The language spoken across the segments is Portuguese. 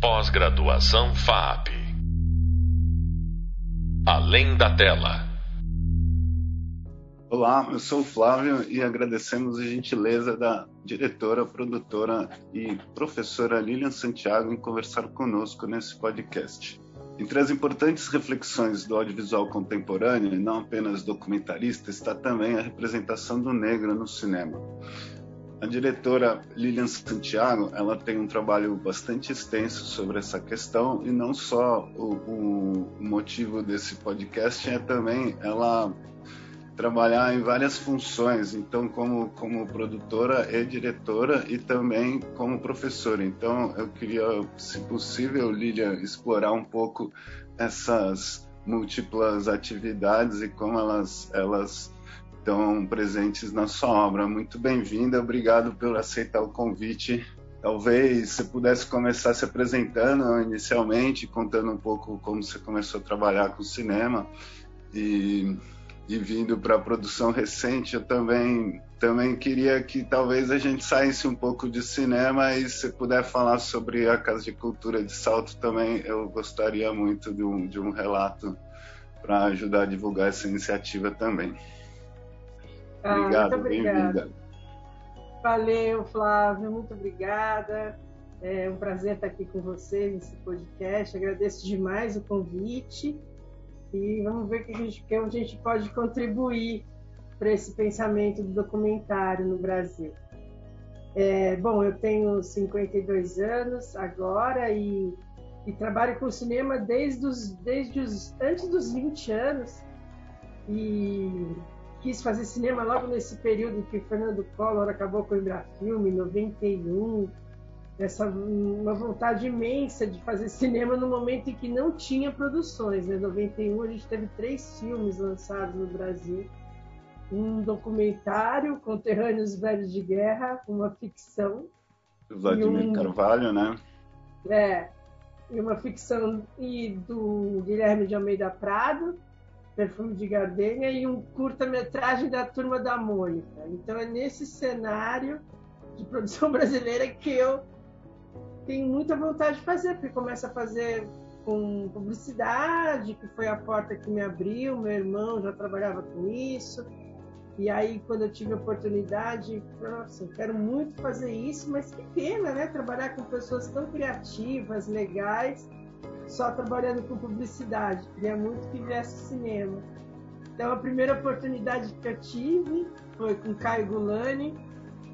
Pós-graduação FAP. Além da tela. Olá, eu sou o Flávio e agradecemos a gentileza da diretora, produtora e professora Lilian Santiago em conversar conosco nesse podcast. Entre as importantes reflexões do audiovisual contemporâneo, e não apenas documentarista, está também a representação do negro no cinema. A diretora Lilian Santiago, ela tem um trabalho bastante extenso sobre essa questão e não só o, o motivo desse podcast é também ela trabalhar em várias funções, então como como produtora e diretora e também como professora. Então eu queria, se possível, Lilian, explorar um pouco essas múltiplas atividades e como elas elas estão presentes na sua obra. Muito bem-vinda, obrigado por aceitar o convite. Talvez você pudesse começar se apresentando inicialmente, contando um pouco como você começou a trabalhar com cinema e, e vindo para a produção recente. Eu também também queria que talvez a gente saísse um pouco de cinema e se puder falar sobre a Casa de Cultura de Salto também, eu gostaria muito de um, de um relato para ajudar a divulgar essa iniciativa também. Ah, Obrigado, muito obrigada. Valeu, Flávio, muito obrigada. É um prazer estar aqui com vocês nesse podcast. Agradeço demais o convite e vamos ver que a gente, que a gente pode contribuir para esse pensamento do documentário no Brasil. É, bom, eu tenho 52 anos agora e, e trabalho com cinema desde os, desde os antes dos 20 anos e quis fazer cinema logo nesse período que Fernando Collor acabou com o Embrafilme, em 91. Essa uma vontade imensa de fazer cinema no momento em que não tinha produções. Em né? 91 a gente teve três filmes lançados no Brasil. Um documentário, Conterrâneos Velhos de Guerra, uma ficção. Vladimir um, Carvalho, né? É, e uma ficção e do Guilherme de Almeida Prado, Perfume de Gardenia e um curta-metragem da Turma da Mônica. Então é nesse cenário de produção brasileira que eu tenho muita vontade de fazer, porque começa a fazer com publicidade, que foi a porta que me abriu, meu irmão já trabalhava com isso. E aí, quando eu tive a oportunidade, nossa, eu quero muito fazer isso, mas que pena, né? Trabalhar com pessoas tão criativas, legais, só trabalhando com publicidade. Queria muito que viesse cinema. Então, a primeira oportunidade que eu tive foi com Caio Gulani,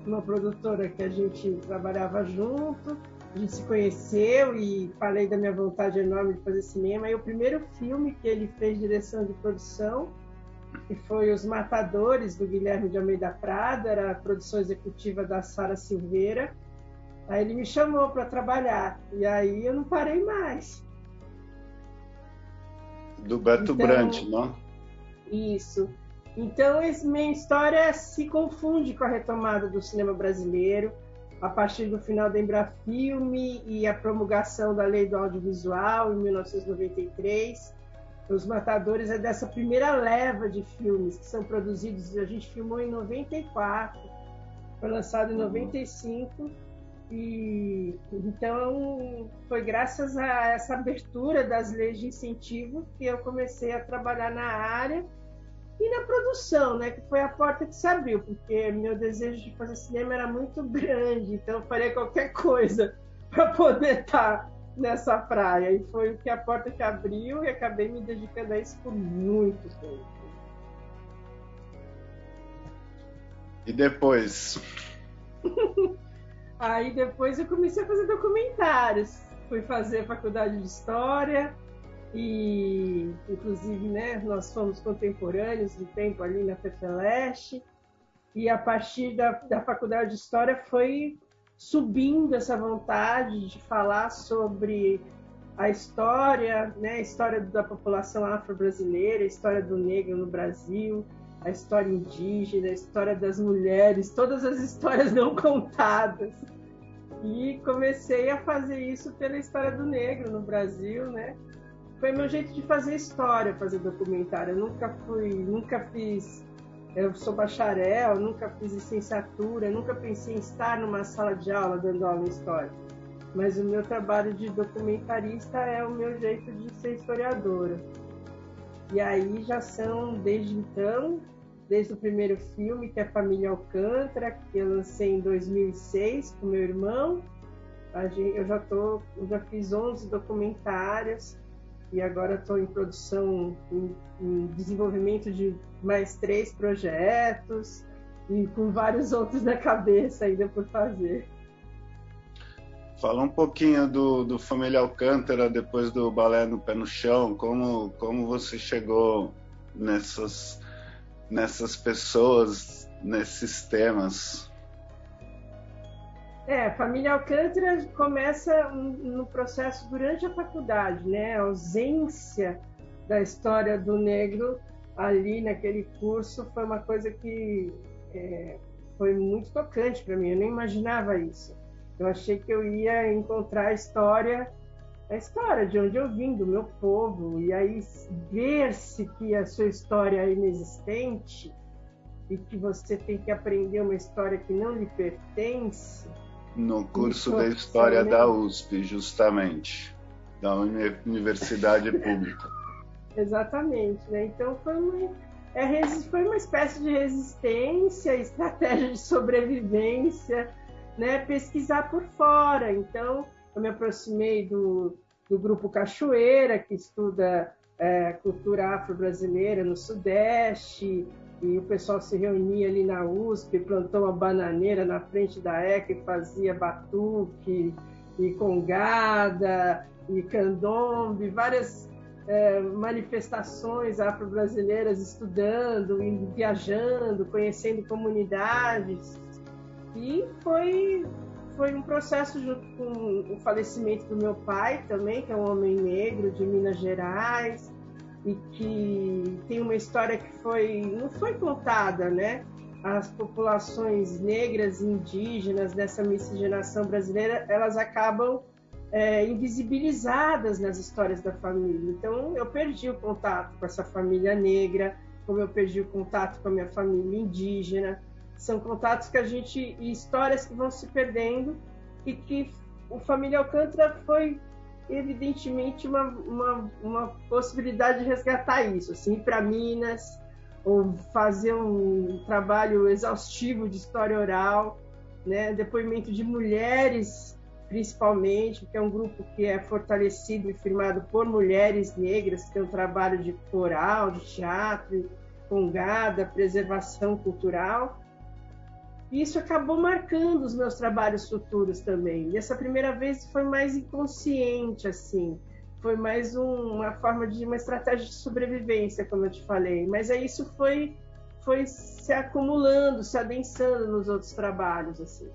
uma produtora que a gente trabalhava junto. A gente se conheceu e falei da minha vontade enorme de fazer cinema. E o primeiro filme que ele fez direção de produção, que foi Os Matadores, do Guilherme de Almeida Prada, era a produção executiva da Sara Silveira. Aí ele me chamou para trabalhar e aí eu não parei mais. Do Beto então, Brant, não? Isso. Então, esse, minha história se confunde com a retomada do cinema brasileiro a partir do final da Embrafilme e a promulgação da Lei do Audiovisual em 1993. Os Matadores é dessa primeira leva de filmes que são produzidos. A gente filmou em 94, foi lançado em 95 e então foi graças a essa abertura das leis de incentivo que eu comecei a trabalhar na área e na produção, né, que foi a porta que se abriu, porque meu desejo de fazer cinema era muito grande, então eu faria qualquer coisa para poder estar nessa praia e foi o que a porta que abriu e acabei me dedicando a isso por muito tempo. E depois Aí depois eu comecei a fazer documentários. Fui fazer faculdade de História e, inclusive, né, nós fomos contemporâneos do tempo ali na FEFELESH. E a partir da, da faculdade de História foi subindo essa vontade de falar sobre a história, né, a história da população afro-brasileira, a história do negro no Brasil, a história indígena, a história das mulheres, todas as histórias não contadas. E comecei a fazer isso pela história do negro no Brasil, né? Foi meu jeito de fazer história, fazer documentário. Eu nunca fui, nunca fiz, eu sou bacharel, nunca fiz licenciatura, nunca pensei em estar numa sala de aula dando aula em história. mas o meu trabalho de documentarista é o meu jeito de ser historiadora. E aí já são, desde então, desde o primeiro filme, que é Família Alcântara, que eu lancei em 2006 com meu irmão. Eu já, tô, eu já fiz 11 documentários e agora estou em produção, em, em, desenvolvimento de mais três projetos e com vários outros na cabeça ainda por fazer. Fala um pouquinho do, do Família Alcântara depois do Balé no Pé no Chão, como, como você chegou nessas, nessas pessoas, nesses temas? É, família Alcântara começa no processo durante a faculdade, né? A ausência da história do negro ali naquele curso foi uma coisa que é, foi muito tocante para mim. Eu nem imaginava isso. Eu achei que eu ia encontrar a história, a história de onde eu vim, do meu povo, e aí ver-se que a sua história é inexistente e que você tem que aprender uma história que não lhe pertence no curso da História da USP, justamente, da Universidade Pública. Exatamente, né? Então foi uma, é, foi uma espécie de resistência, estratégia de sobrevivência, né? Pesquisar por fora. Então eu me aproximei do, do grupo Cachoeira, que estuda é, cultura afro-brasileira no Sudeste, e o pessoal se reunia ali na USP, plantou uma bananeira na frente da ECA fazia batuque e congada e candombe, várias é, manifestações afro-brasileiras estudando, viajando, conhecendo comunidades. E foi, foi um processo junto com o falecimento do meu pai também, que é um homem negro de Minas Gerais, e que tem uma história que foi não foi contada, né? As populações negras indígenas dessa miscigenação brasileira, elas acabam é, invisibilizadas nas histórias da família. Então, eu perdi o contato com essa família negra, como eu perdi o contato com a minha família indígena. São contatos que a gente e histórias que vão se perdendo e que o Família Alcântara foi evidentemente uma, uma, uma possibilidade de resgatar isso, assim, para Minas, ou fazer um trabalho exaustivo de história oral, né? depoimento de mulheres, principalmente, que é um grupo que é fortalecido e firmado por mulheres negras, que tem um trabalho de coral, de teatro, congada, preservação cultural, isso acabou marcando os meus trabalhos futuros também. E essa primeira vez foi mais inconsciente, assim. Foi mais um, uma forma de uma estratégia de sobrevivência, como eu te falei. Mas aí isso foi foi se acumulando, se adensando nos outros trabalhos, assim.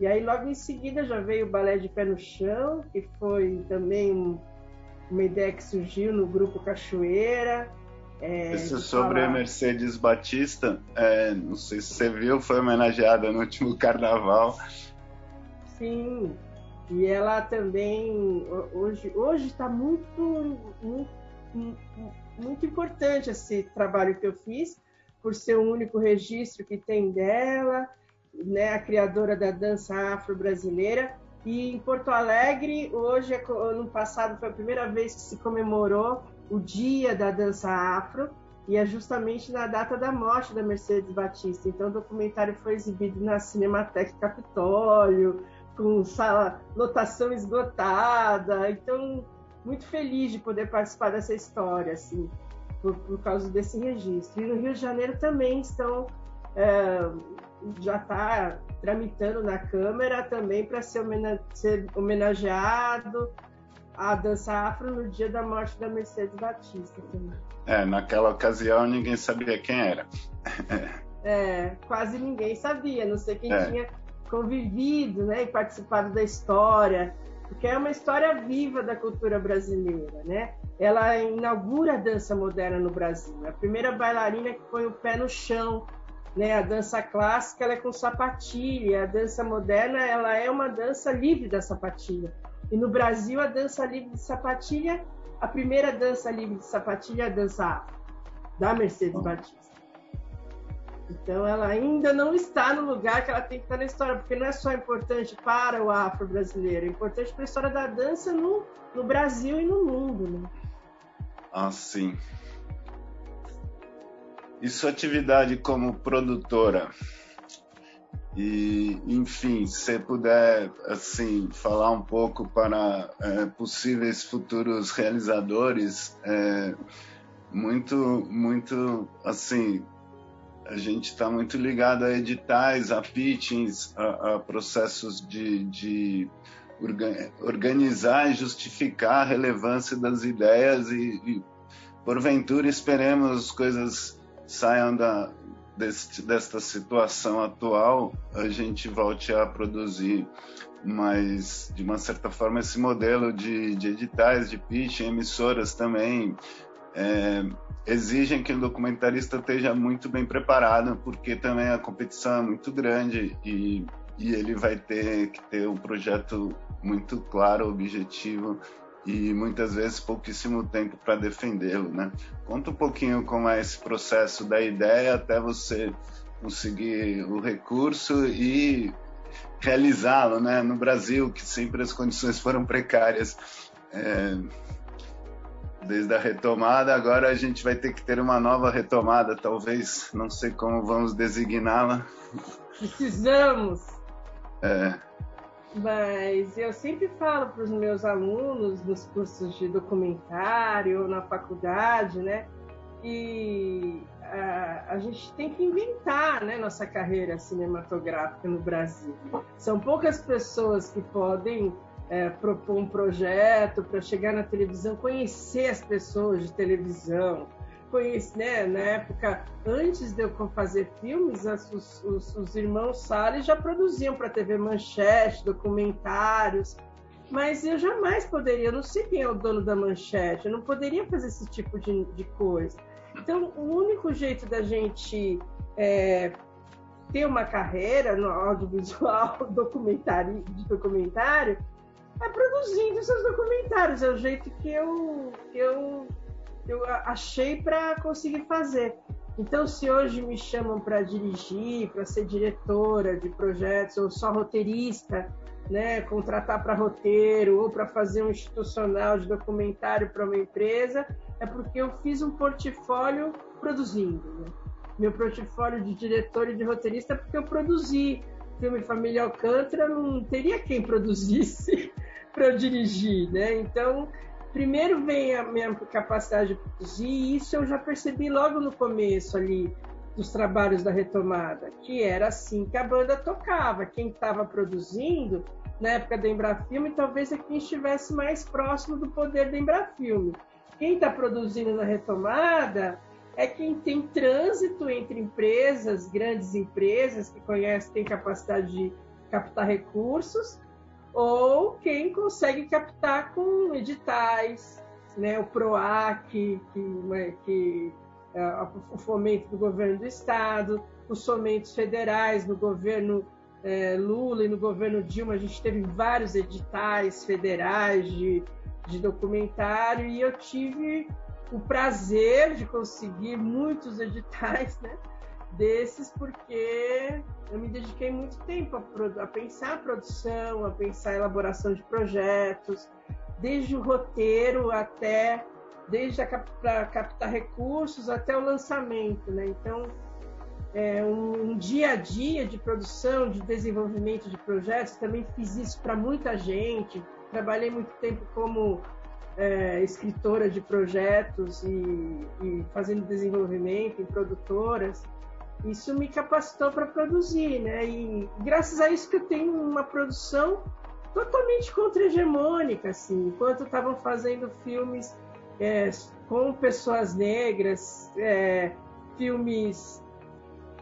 E aí logo em seguida já veio o balé de pé no chão, que foi também um, uma ideia que surgiu no grupo Cachoeira. É, é sobre a Mercedes Batista, é, não sei se você viu, foi homenageada no último carnaval. Sim, e ela também hoje hoje está muito, muito muito importante esse trabalho que eu fiz por ser o único registro que tem dela, né, a criadora da dança afro-brasileira. E em Porto Alegre, hoje, ano passado, foi a primeira vez que se comemorou o dia da dança afro e é justamente na data da morte da Mercedes Batista. Então o documentário foi exibido na Cinemateca Capitólio, com sala, lotação esgotada. Então, muito feliz de poder participar dessa história, assim, por, por causa desse registro. E no Rio de Janeiro também estão. É, já está tramitando na Câmara também para ser, ser homenageado a dança afro no dia da morte da Mercedes Batista também. É, naquela ocasião ninguém sabia quem era. é, quase ninguém sabia, não sei quem é. tinha convivido né, e participado da história, porque é uma história viva da cultura brasileira, né? Ela inaugura a dança moderna no Brasil. A primeira bailarina que põe o pé no chão, né? A dança clássica ela é com sapatilha, a dança moderna ela é uma dança livre da sapatilha. E no Brasil, a dança livre de sapatilha, a primeira dança livre de sapatilha é a dança afro, da Mercedes Batista. Então, ela ainda não está no lugar que ela tem que estar na história, porque não é só importante para o afro-brasileiro, é importante para a história da dança no, no Brasil e no mundo. Né? Ah, sim. E sua atividade como produtora? E, enfim, se puder, assim, falar um pouco para é, possíveis futuros realizadores, é, muito, muito, assim, a gente está muito ligado a editais, a pitchings, a, a processos de, de, organizar e justificar a relevância das ideias e, e porventura esperemos coisas saiam da, deste, desta situação atual, a gente volte a produzir mas de uma certa forma esse modelo de, de editais, de pitch, emissoras também. É, exigem que o documentarista esteja muito bem preparado, porque também a competição é muito grande e, e ele vai ter que ter um projeto muito claro, objetivo e muitas vezes pouquíssimo tempo para defendê-lo, né? Conta um pouquinho como é esse processo da ideia até você conseguir o recurso e realizá-lo, né? No Brasil, que sempre as condições foram precárias. É, desde a retomada, agora a gente vai ter que ter uma nova retomada, talvez, não sei como vamos designá-la. Precisamos. É. Mas eu sempre falo para os meus alunos nos cursos de documentário, na faculdade, né? que a, a, gente tem que inventar né, nossa carreira cinematográfica no Brasil. São poucas pessoas que podem é, propor um projeto para chegar na televisão, conhecer as pessoas de televisão, conhece, né, na época, antes de eu fazer filmes, os, os, os irmãos Salles já produziam para TV Manchete, documentários, mas eu jamais poderia, eu não sei quem é o dono da Manchete, eu não poderia fazer esse tipo de, de coisa. Então, o único jeito da gente é, ter uma carreira no audiovisual documentário, de documentário é produzindo seus documentários. É o jeito que eu, que eu eu achei para conseguir fazer. Então, se hoje me chamam para dirigir, para ser diretora de projetos, ou só roteirista, né, contratar para roteiro ou para fazer um institucional de documentário para uma empresa, é porque eu fiz um portfólio produzindo. Né? Meu portfólio de diretor e de roteirista é porque eu produzi. Filme Família Alcântara não teria quem produzisse para eu dirigir, né? Então, primeiro vem a minha capacidade de produzir, e isso eu já percebi logo no começo ali dos trabalhos da retomada, que era assim que a banda tocava. Quem estava produzindo na época da Embrafilme talvez é quem estivesse mais próximo do poder da Embrafilme. Quem está produzindo na retomada é quem tem trânsito entre empresas, grandes empresas que conhecem, têm capacidade de captar recursos, ou quem consegue captar com editais, né, o PROAC, que, que é, o fomento do governo do estado, os fomentos federais no governo é, Lula e no governo Dilma, a gente teve vários editais federais de, de documentário e eu tive o prazer de conseguir muitos editais, né? Desses porque eu me dediquei muito tempo a, a, pensar a produção, a pensar a elaboração de projetos, desde o roteiro até desde a para captar recursos até o lançamento, né? Então é um, um, dia a dia de produção, de desenvolvimento de projetos. Também fiz isso para muita gente. Trabalhei muito tempo como é, escritora de projetos e, e fazendo desenvolvimento em produtoras isso me capacitou para produzir, né? E graças a isso que eu tenho uma produção totalmente contra-hegemônica, assim. Enquanto estavam fazendo filmes é, com pessoas negras, é, filmes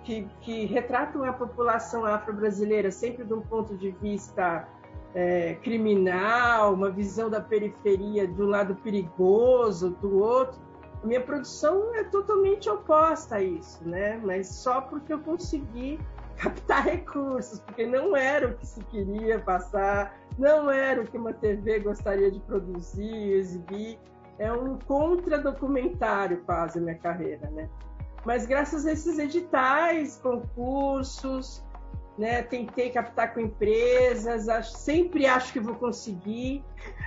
que, que, retratam a população afro-brasileira sempre de um ponto de vista é, criminal, uma visão da periferia de um lado perigoso, do outro minha produção é totalmente oposta a isso, né? Mas só porque eu consegui captar recursos, porque não era o que se queria passar, não era o que uma TV gostaria de produzir, exibir. É um contra-documentário quase a minha carreira, né? Mas graças a esses editais, concursos, né, tentei captar com empresas, acho, sempre acho que vou conseguir.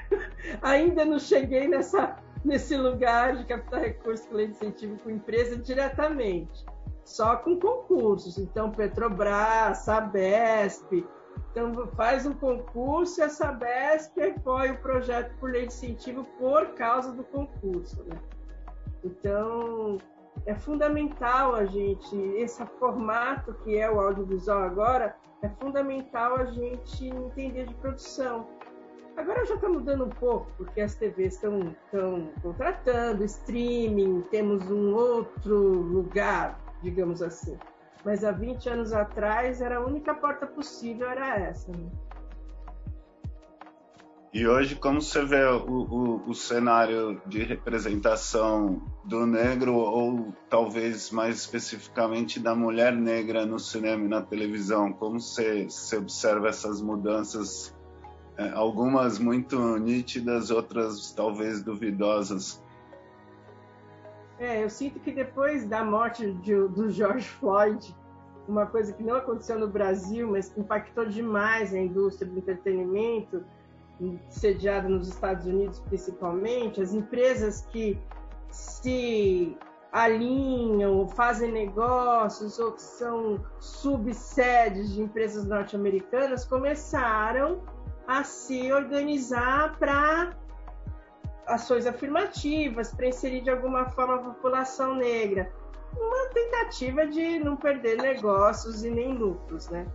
Ainda não cheguei nessa, nesse lugar de captar recursos com lei de incentivo com empresa diretamente, só com concursos. Então, Petrobras, Sabesp, então faz um concurso e a Sabesp apoia o projeto por lei de incentivo por causa do concurso. Né? Então, é fundamental a gente, esse formato que é o audiovisual agora, é fundamental a gente entender de produção. Agora já está mudando um pouco, porque as TVs estão contratando, streaming, temos um outro lugar, digamos assim. Mas há 20 anos atrás era a única porta possível, era essa. Né? E hoje, como você vê o, o, o, cenário de representação do negro, ou talvez mais especificamente da mulher negra no cinema e na televisão, como você, você observa essas mudanças, algumas muito nítidas, outras talvez duvidosas? É, eu sinto que depois da morte de, do George Floyd, uma coisa que não aconteceu no Brasil, mas que impactou demais a indústria do entretenimento, sediada nos Estados Unidos principalmente, as empresas que se alinham, fazem negócios ou que são subsedes de empresas norte-americanas começaram a se organizar para ações afirmativas, para inserir de alguma forma a população negra. Uma tentativa de não perder negócios e nem lucros, né?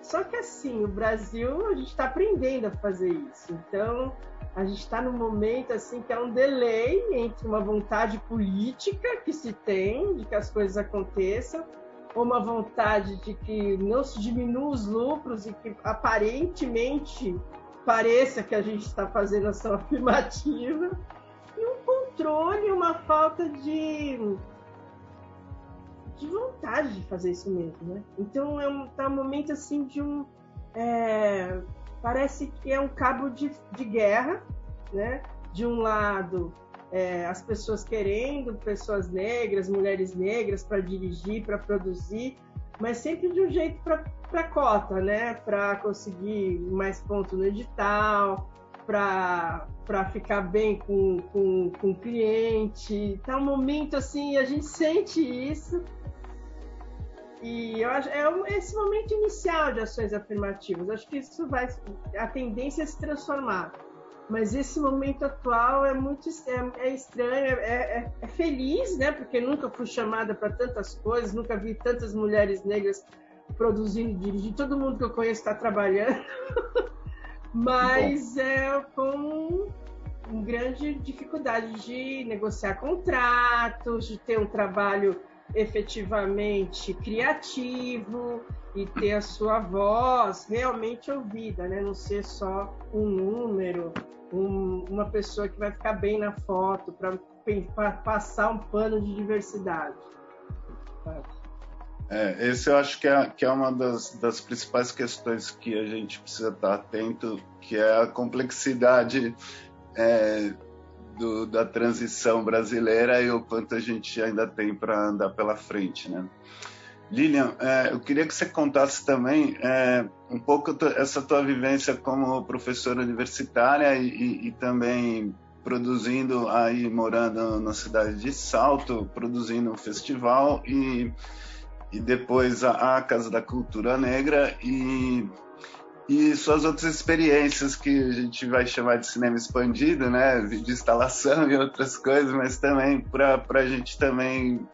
Só que assim, o Brasil, a gente está aprendendo a fazer isso. Então, a gente está num momento assim que é um delay entre uma vontade política que se tem de que as coisas aconteçam, uma vontade de que não se diminua os lucros e que aparentemente pareça que a gente está fazendo ação afirmativa, e um controle, uma falta de de vontade de fazer isso mesmo, né? Então é um, tá um momento assim de um é, parece que é um cabo de, de guerra, né? De um lado é, as pessoas querendo pessoas negras, mulheres negras para dirigir, para produzir, mas sempre de um jeito para cota, né? Para conseguir mais pontos no edital, para ficar bem com, com, com o cliente. Tá um momento assim, a gente sente isso e eu acho, é esse momento inicial de ações afirmativas. Acho que isso vai. A tendência é se transformar. Mas esse momento atual é muito é, é estranho, é, é, é, feliz, né? Porque nunca fui chamada para tantas coisas, nunca vi tantas mulheres negras produzindo e dirigindo. Todo mundo que eu conheço está trabalhando. Mas é com grande dificuldade de negociar contratos, de ter um trabalho efetivamente criativo e ter a sua voz realmente ouvida, né? Não ser só um número, um, uma pessoa que vai ficar bem na foto para passar um pano de diversidade. É, esse eu acho que é, que é uma das, das principais questões que a gente precisa estar atento, que é a complexidade é, do, da transição brasileira e o quanto a gente ainda tem para andar pela frente, né? Lilian, é, eu queria que você contasse também é, um pouco essa tua vivência como professora universitária e, e, e, também produzindo aí morando na cidade de Salto, produzindo um festival e, e depois a, a Casa da Cultura Negra e e suas outras experiências que a gente vai chamar de cinema expandido, né, de instalação e outras coisas, mas também para a gente também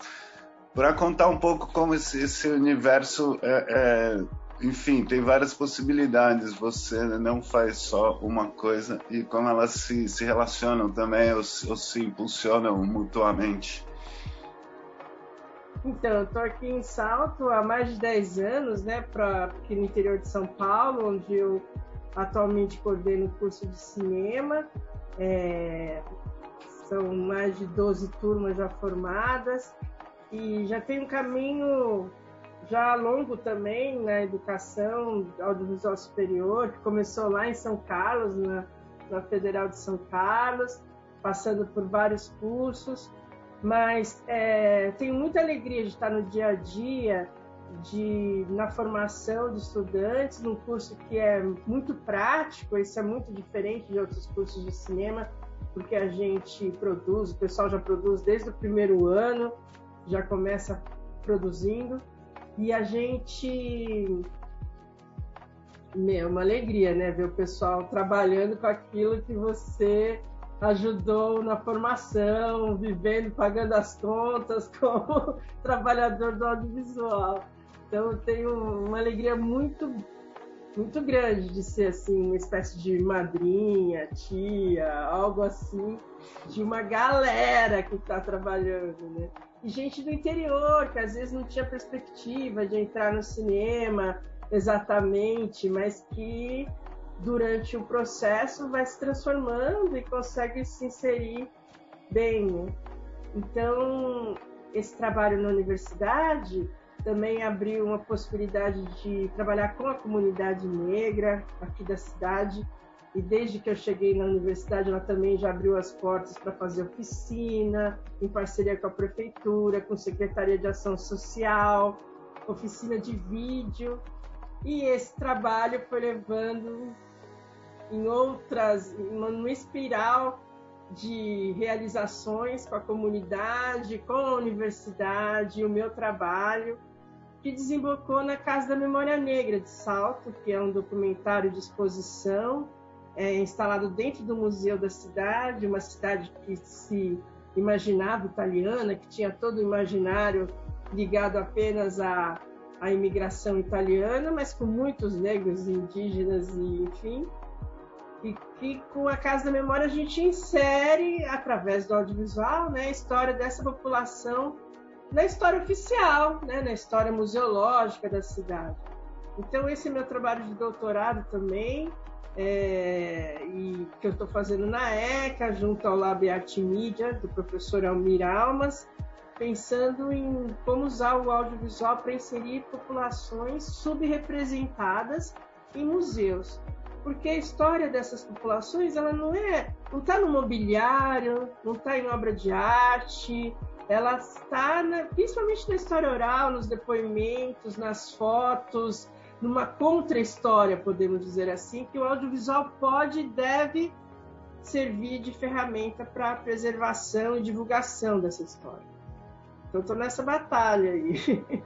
para contar um pouco como esse, esse universo é, é, enfim, tem várias possibilidades. Você não faz só uma coisa e como elas se, se relacionam também ou, ou se impulsionam mutuamente. Então, eu tô aqui em Salto há mais de 10 anos, né, pra, aqui no interior de São Paulo, onde eu atualmente coordeno o curso de cinema. É, são mais de 12 turmas já formadas e já tem um caminho já longo também na educação audiovisual superior, que começou lá em São Carlos, na, na Federal de São Carlos, passando por vários cursos Mas é, tenho muita alegria de estar no dia a dia, de, na formação de estudantes, num curso que é muito prático, isso é muito diferente de outros cursos de cinema, porque a gente produz, o pessoal já produz desde o primeiro ano, já começa produzindo, e a gente. Meu, uma alegria, né? Ver o pessoal trabalhando com aquilo que você ajudou na formação, vivendo, pagando as contas como trabalhador do audiovisual. Então, eu tenho uma alegria muito, muito grande de ser assim, uma espécie de madrinha, tia, algo assim, de uma galera que está trabalhando, né? E gente do interior, que às vezes não tinha perspectiva de entrar no cinema exatamente, mas que durante o processo vai se transformando e consegue se inserir bem. Né? Então, esse trabalho na universidade também abriu uma possibilidade de trabalhar com a comunidade negra aqui da cidade. E desde que eu cheguei na universidade, ela também já abriu as portas para fazer oficina, em parceria com a prefeitura, com a Secretaria de Ação Social, oficina de vídeo. E esse trabalho foi levando em outras, numa espiral de realizações com a comunidade, com a universidade, o meu trabalho, que desembocou na Casa da Memória Negra de Salto, que é um documentário de exposição é, instalado dentro do museu da cidade, uma cidade que se imaginava italiana, que tinha todo o imaginário ligado apenas à, à imigração italiana, mas com muitos negros, indígenas e enfim e que com a Casa da Memória a gente insere, através do audiovisual, né, a história dessa população na história oficial, né, na história museológica da cidade. Então, esse é meu trabalho de doutorado também, é, e que eu estou fazendo na ECA, junto ao Lab Arte Mídia, do professor Almir Almas, pensando em como usar o audiovisual para inserir populações subrepresentadas em museus porque a história dessas populações ela não é, não está no mobiliário, não está em obra de arte, ela está na, principalmente na história oral, nos depoimentos, nas fotos, numa contra-história, podemos dizer assim, que o audiovisual pode e deve servir de ferramenta para a preservação e divulgação dessa história. Então, estou nessa batalha aí.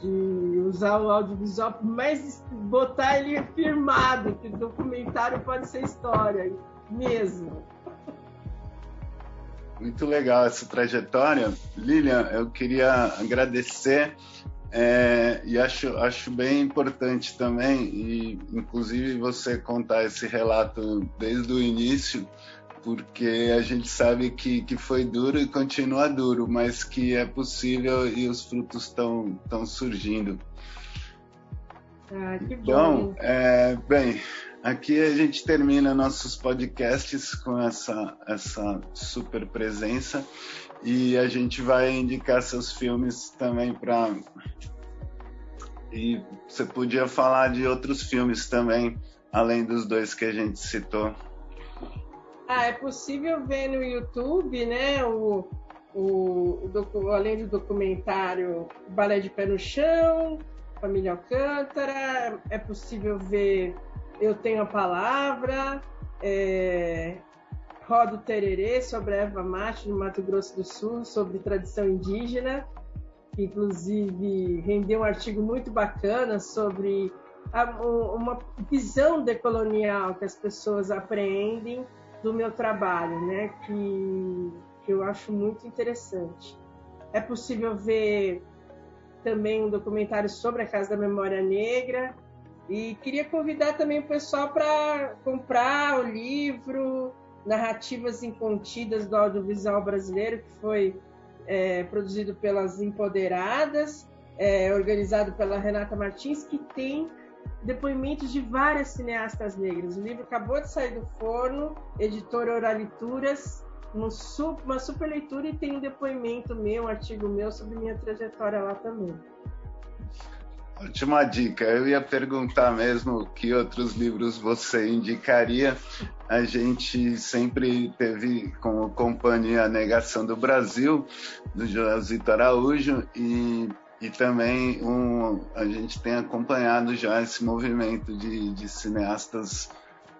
de usar o audiovisual, mas botar ele firmado, que documentário pode ser história mesmo. Muito legal essa trajetória. Lilian, eu queria agradecer é, e acho, acho bem importante também, e inclusive você contar esse relato desde o início, porque a gente sabe que, que foi duro e continua duro, mas que é possível e os frutos estão surgindo. Ah, que então, bom. É, bem, aqui a gente termina nossos podcasts com essa, essa super presença e a gente vai indicar seus filmes também para. E você podia falar de outros filmes também, além dos dois que a gente citou. Ah, é possível ver no YouTube, né? O, o, o além do documentário Balé de Pé no Chão, Família Alcântara, é possível ver Eu Tenho a Palavra, é, Rodo Tererê sobre a Eva Mate no Mato Grosso do Sul, sobre tradição indígena, que inclusive rendeu um artigo muito bacana sobre a, uma visão decolonial que as pessoas apreendem do meu trabalho, né? Que, que eu acho muito interessante. É possível ver também um documentário sobre a Casa da Memória Negra e queria convidar também o pessoal para comprar o livro Narrativas Incontidas do Audiovisual Brasileiro, que foi é, produzido pelas Empoderadas, é, organizado pela Renata Martins, que tem depoimentos de várias cineastas negras. O livro acabou de sair do forno, editora Oralituras, uma super, leitura e tem um depoimento meu, um artigo meu sobre minha trajetória lá também. Ótima dica. Eu ia perguntar mesmo que outros livros você indicaria. A gente sempre teve como companhia a Negação do Brasil, do Josito Araújo, e, e também um, a gente tem acompanhado já esse movimento de, de cineastas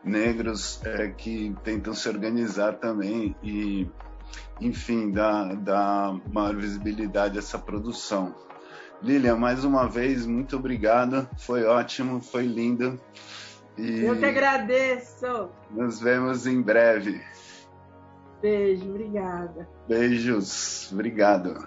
negros é, que tentam se organizar também e, enfim, dar, dar maior visibilidade a essa produção. Lilian, mais uma vez, muito obrigado. Foi ótimo, foi lindo. E Eu que agradeço. Nos vemos em breve. Beijo, obrigada. Beijos, obrigado.